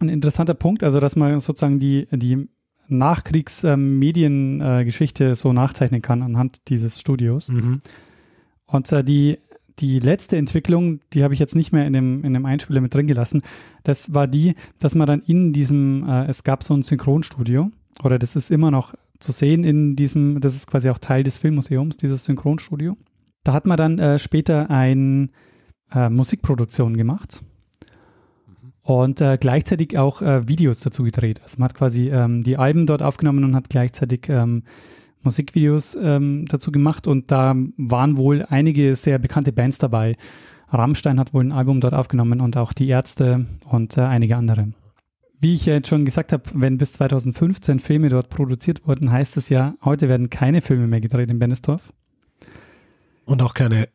ein interessanter Punkt, also dass man sozusagen die, die Nachkriegsmediengeschichte äh, so nachzeichnen kann anhand dieses Studios. Mhm. Und äh, die die letzte Entwicklung, die habe ich jetzt nicht mehr in dem, in dem Einspieler mit drin gelassen, das war die, dass man dann in diesem, äh, es gab so ein Synchronstudio, oder das ist immer noch zu sehen in diesem, das ist quasi auch Teil des Filmmuseums, dieses Synchronstudio. Da hat man dann äh, später ein äh, Musikproduktion gemacht und äh, gleichzeitig auch äh, Videos dazu gedreht. Also man hat quasi ähm, die Alben dort aufgenommen und hat gleichzeitig ähm, Musikvideos ähm, dazu gemacht und da waren wohl einige sehr bekannte Bands dabei. Rammstein hat wohl ein Album dort aufgenommen und auch die Ärzte und äh, einige andere. Wie ich ja jetzt schon gesagt habe, wenn bis 2015 Filme dort produziert wurden, heißt es ja, heute werden keine Filme mehr gedreht in Bennesdorf. Und auch keine,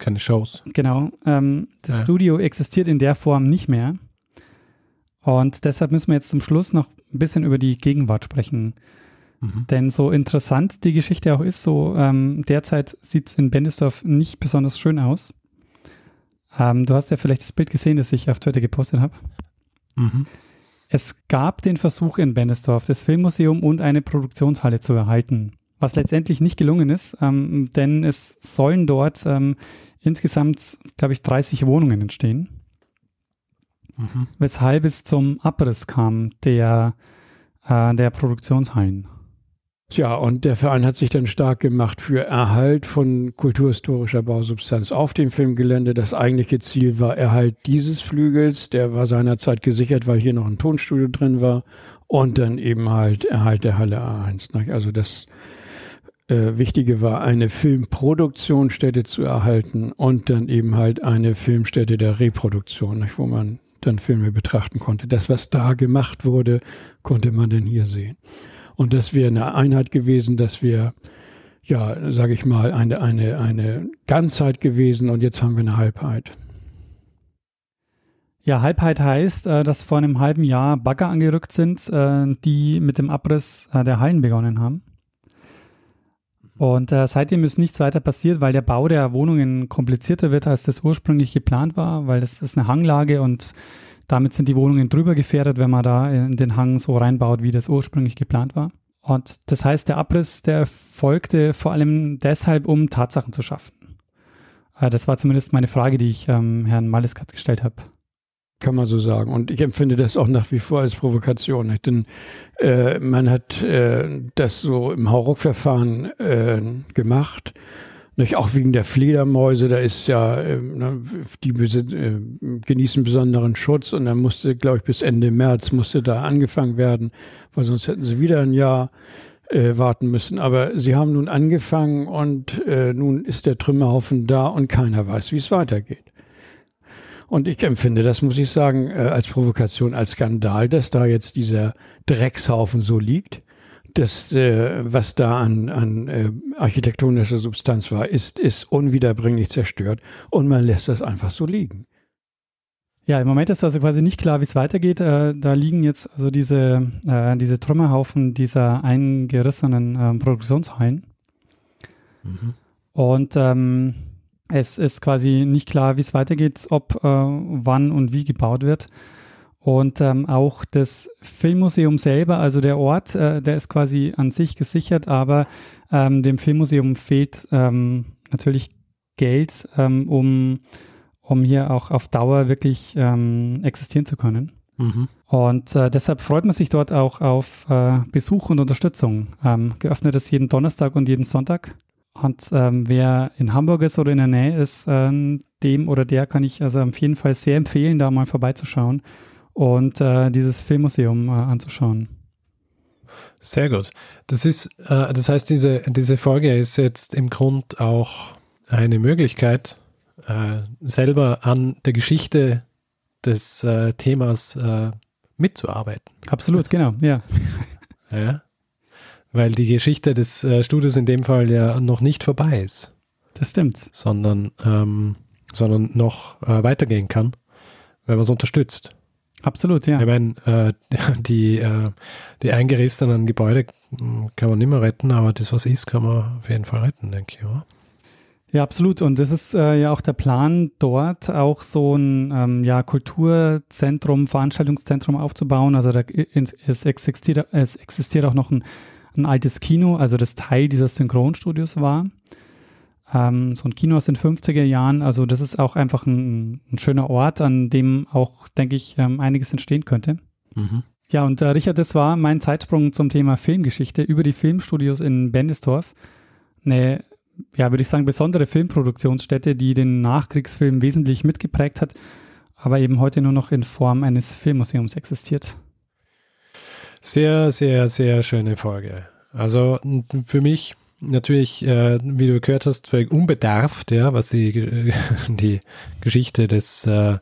keine Shows. Genau. Ähm, das ja. Studio existiert in der Form nicht mehr. Und deshalb müssen wir jetzt zum Schluss noch ein bisschen über die Gegenwart sprechen. Mhm. Denn so interessant die Geschichte auch ist, so ähm, derzeit sieht es in Bendisdorf nicht besonders schön aus. Ähm, du hast ja vielleicht das Bild gesehen, das ich auf Twitter gepostet habe. Mhm. Es gab den Versuch in Bendisdorf, das Filmmuseum und eine Produktionshalle zu erhalten, was letztendlich nicht gelungen ist, ähm, denn es sollen dort ähm, insgesamt, glaube ich, 30 Wohnungen entstehen. Mhm. Weshalb es zum Abriss kam der, äh, der Produktionshallen. Tja, und der Verein hat sich dann stark gemacht für Erhalt von kulturhistorischer Bausubstanz auf dem Filmgelände. Das eigentliche Ziel war Erhalt dieses Flügels. Der war seinerzeit gesichert, weil hier noch ein Tonstudio drin war. Und dann eben halt Erhalt der Halle A1. Also das äh, Wichtige war, eine Filmproduktionsstätte zu erhalten und dann eben halt eine Filmstätte der Reproduktion, nicht, wo man dann Filme betrachten konnte. Das, was da gemacht wurde, konnte man dann hier sehen. Und das wäre eine Einheit gewesen, das wäre, ja, sage ich mal, eine, eine, eine Ganzheit gewesen und jetzt haben wir eine Halbheit. Ja, Halbheit heißt, äh, dass vor einem halben Jahr Bagger angerückt sind, äh, die mit dem Abriss äh, der Hallen begonnen haben. Und seitdem ist nichts weiter passiert, weil der Bau der Wohnungen komplizierter wird, als das ursprünglich geplant war, weil das ist eine Hanglage und damit sind die Wohnungen drüber gefährdet, wenn man da in den Hang so reinbaut, wie das ursprünglich geplant war. Und das heißt, der Abriss, der erfolgte vor allem deshalb, um Tatsachen zu schaffen. Äh, das war zumindest meine Frage, die ich ähm, Herrn Maliskat gestellt habe. Kann man so sagen. Und ich empfinde das auch nach wie vor als Provokation. Nicht? Denn äh, man hat äh, das so im Hauruck-Verfahren äh, gemacht nicht, auch wegen der Fledermäuse, da ist ja, äh, die äh, genießen besonderen Schutz und dann musste, glaube ich, bis Ende März musste da angefangen werden, weil sonst hätten sie wieder ein Jahr äh, warten müssen. Aber sie haben nun angefangen und äh, nun ist der Trümmerhaufen da und keiner weiß, wie es weitergeht. Und ich empfinde, das muss ich sagen, äh, als Provokation, als Skandal, dass da jetzt dieser Dreckshaufen so liegt. Das, äh, was da an, an äh, architektonischer Substanz war, ist, ist unwiederbringlich zerstört und man lässt das einfach so liegen. Ja, im Moment ist also quasi nicht klar, wie es weitergeht. Äh, da liegen jetzt also diese, äh, diese Trümmerhaufen dieser eingerissenen ähm, Produktionshallen. Mhm. Und ähm, es ist quasi nicht klar, wie es weitergeht, ob, äh, wann und wie gebaut wird. Und ähm, auch das Filmmuseum selber, also der Ort, äh, der ist quasi an sich gesichert, aber ähm, dem Filmmuseum fehlt ähm, natürlich Geld, ähm, um um hier auch auf Dauer wirklich ähm, existieren zu können. Mhm. Und äh, deshalb freut man sich dort auch auf äh, Besuch und Unterstützung. Ähm, geöffnet ist jeden Donnerstag und jeden Sonntag. Und ähm, wer in Hamburg ist oder in der Nähe ist, ähm, dem oder der kann ich also auf jeden Fall sehr empfehlen, da mal vorbeizuschauen und äh, dieses Filmmuseum äh, anzuschauen. Sehr gut. Das ist, äh, das heißt, diese, diese Folge ist jetzt im Grund auch eine Möglichkeit, äh, selber an der Geschichte des äh, Themas äh, mitzuarbeiten. Absolut, genau, ja. ja. Weil die Geschichte des Studios in dem Fall ja noch nicht vorbei ist. Das stimmt. Sondern, ähm, sondern noch weitergehen kann, wenn man es unterstützt. Absolut, ja. Ich meine, äh, die, äh, die eingerissenen Gebäude hm, kann man nicht mehr retten, aber das, was ist, kann man auf jeden Fall retten, denke ich. Oder? Ja, absolut. Und das ist äh, ja auch der Plan, dort auch so ein ähm, ja, Kulturzentrum, Veranstaltungszentrum aufzubauen. Also da, es, existiert, es existiert auch noch ein, ein altes Kino, also das Teil dieses Synchronstudios war. Ähm, so ein Kino aus den 50er Jahren. Also das ist auch einfach ein, ein schöner Ort, an dem auch, denke ich, ähm, einiges entstehen könnte. Mhm. Ja, und äh, Richard, das war mein Zeitsprung zum Thema Filmgeschichte über die Filmstudios in Bendisdorf. Eine ja, würde ich sagen, besondere Filmproduktionsstätte, die den Nachkriegsfilm wesentlich mitgeprägt hat, aber eben heute nur noch in Form eines Filmmuseums existiert. Sehr, sehr, sehr schöne Folge. Also für mich natürlich, äh, wie du gehört hast, völlig unbedarft, ja, was die, die Geschichte des, äh,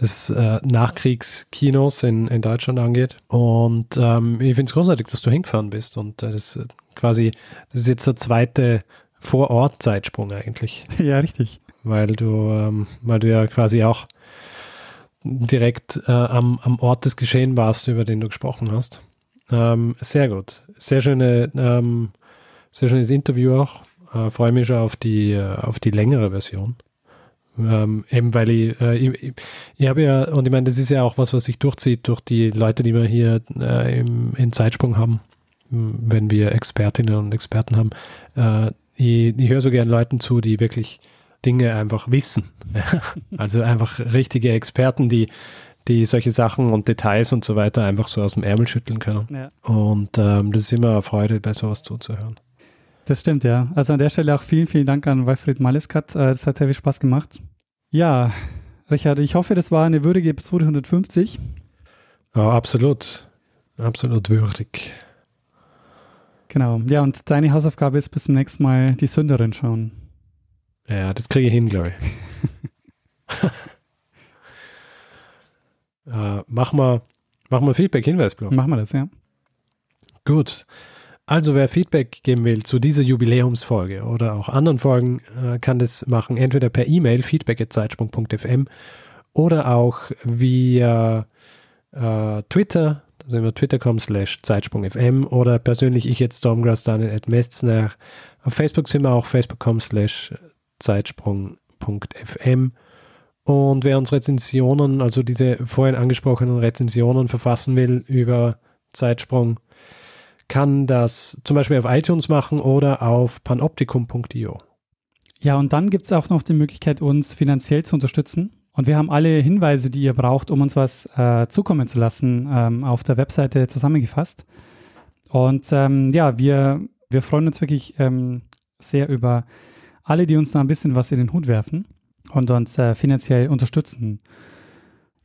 des äh, Nachkriegskinos in, in Deutschland angeht. Und ähm, ich finde es großartig, dass du hingefahren bist. Und äh, das quasi, das ist jetzt der zweite vor-Ort-Zeitsprung eigentlich. Ja, richtig. Weil du, ähm, weil du ja quasi auch direkt äh, am, am Ort des Geschehen warst, über den du gesprochen hast. Ähm, sehr gut. Sehr schöne, ähm, sehr schönes Interview auch. Äh, Freue mich schon auf die, äh, auf die längere Version. Ähm, eben weil ich, äh, ich, ich habe ja, und ich meine, das ist ja auch was, was sich durchzieht durch die Leute, die wir hier äh, im, in Zeitsprung haben, wenn wir Expertinnen und Experten haben. Äh, ich, ich höre so gern Leuten zu, die wirklich Dinge einfach wissen. also einfach richtige Experten, die, die solche Sachen und Details und so weiter einfach so aus dem Ärmel schütteln können. Ja. Und ähm, das ist immer eine Freude, bei sowas zuzuhören. Das stimmt, ja. Also an der Stelle auch vielen, vielen Dank an Walfried Maleskat. Äh, das hat sehr viel Spaß gemacht. Ja, Richard, ich hoffe, das war eine würdige Episode 150. Ja, absolut. Absolut würdig. Genau. Ja, und deine Hausaufgabe ist bis zum nächsten Mal die Sünderin schauen. Ja, das kriege ich hin, glaube ich. äh, mach mal, mach mal Feedback-Hinweisblock. Machen wir das, ja. Gut. Also wer Feedback geben will zu dieser Jubiläumsfolge oder auch anderen Folgen, äh, kann das machen, entweder per E-Mail feedback.zeitsprung.fm oder auch via äh, Twitter sind wir twitter.com slash zeitsprungfm oder persönlich ich jetzt Stormgrass Daniel at Mestner. Auf Facebook sind wir auch facebook.com slash zeitsprung.fm. Und wer uns Rezensionen, also diese vorhin angesprochenen Rezensionen verfassen will über Zeitsprung, kann das zum Beispiel auf iTunes machen oder auf panoptikum.io. Ja, und dann gibt es auch noch die Möglichkeit, uns finanziell zu unterstützen. Und wir haben alle Hinweise, die ihr braucht, um uns was äh, zukommen zu lassen, ähm, auf der Webseite zusammengefasst. Und ähm, ja, wir, wir freuen uns wirklich ähm, sehr über alle, die uns da ein bisschen was in den Hut werfen und uns äh, finanziell unterstützen.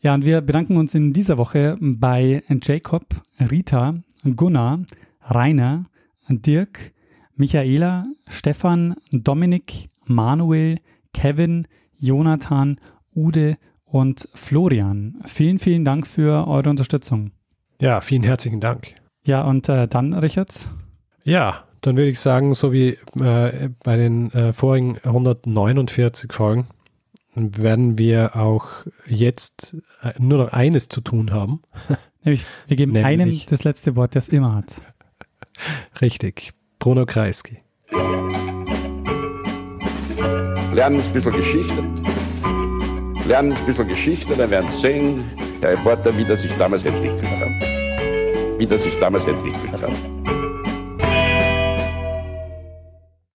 Ja, und wir bedanken uns in dieser Woche bei Jacob, Rita, Gunnar, Rainer, Dirk, Michaela, Stefan, Dominik, Manuel, Kevin, Jonathan, Ude und Florian. Vielen, vielen Dank für eure Unterstützung. Ja, vielen herzlichen Dank. Ja, und äh, dann, Richard? Ja, dann würde ich sagen, so wie äh, bei den äh, vorigen 149 Folgen, werden wir auch jetzt äh, nur noch eines zu tun haben. Nämlich, wir geben Nämlich. einem das letzte Wort, das immer hat. Richtig, Bruno Kreisky. Lernen ein bisschen Geschichte. Lernen ein bisschen Geschichte, dann werden Sie sehen, der Reporter, wie das sich damals entwickelt hat. Wie das sich damals entwickelt hat.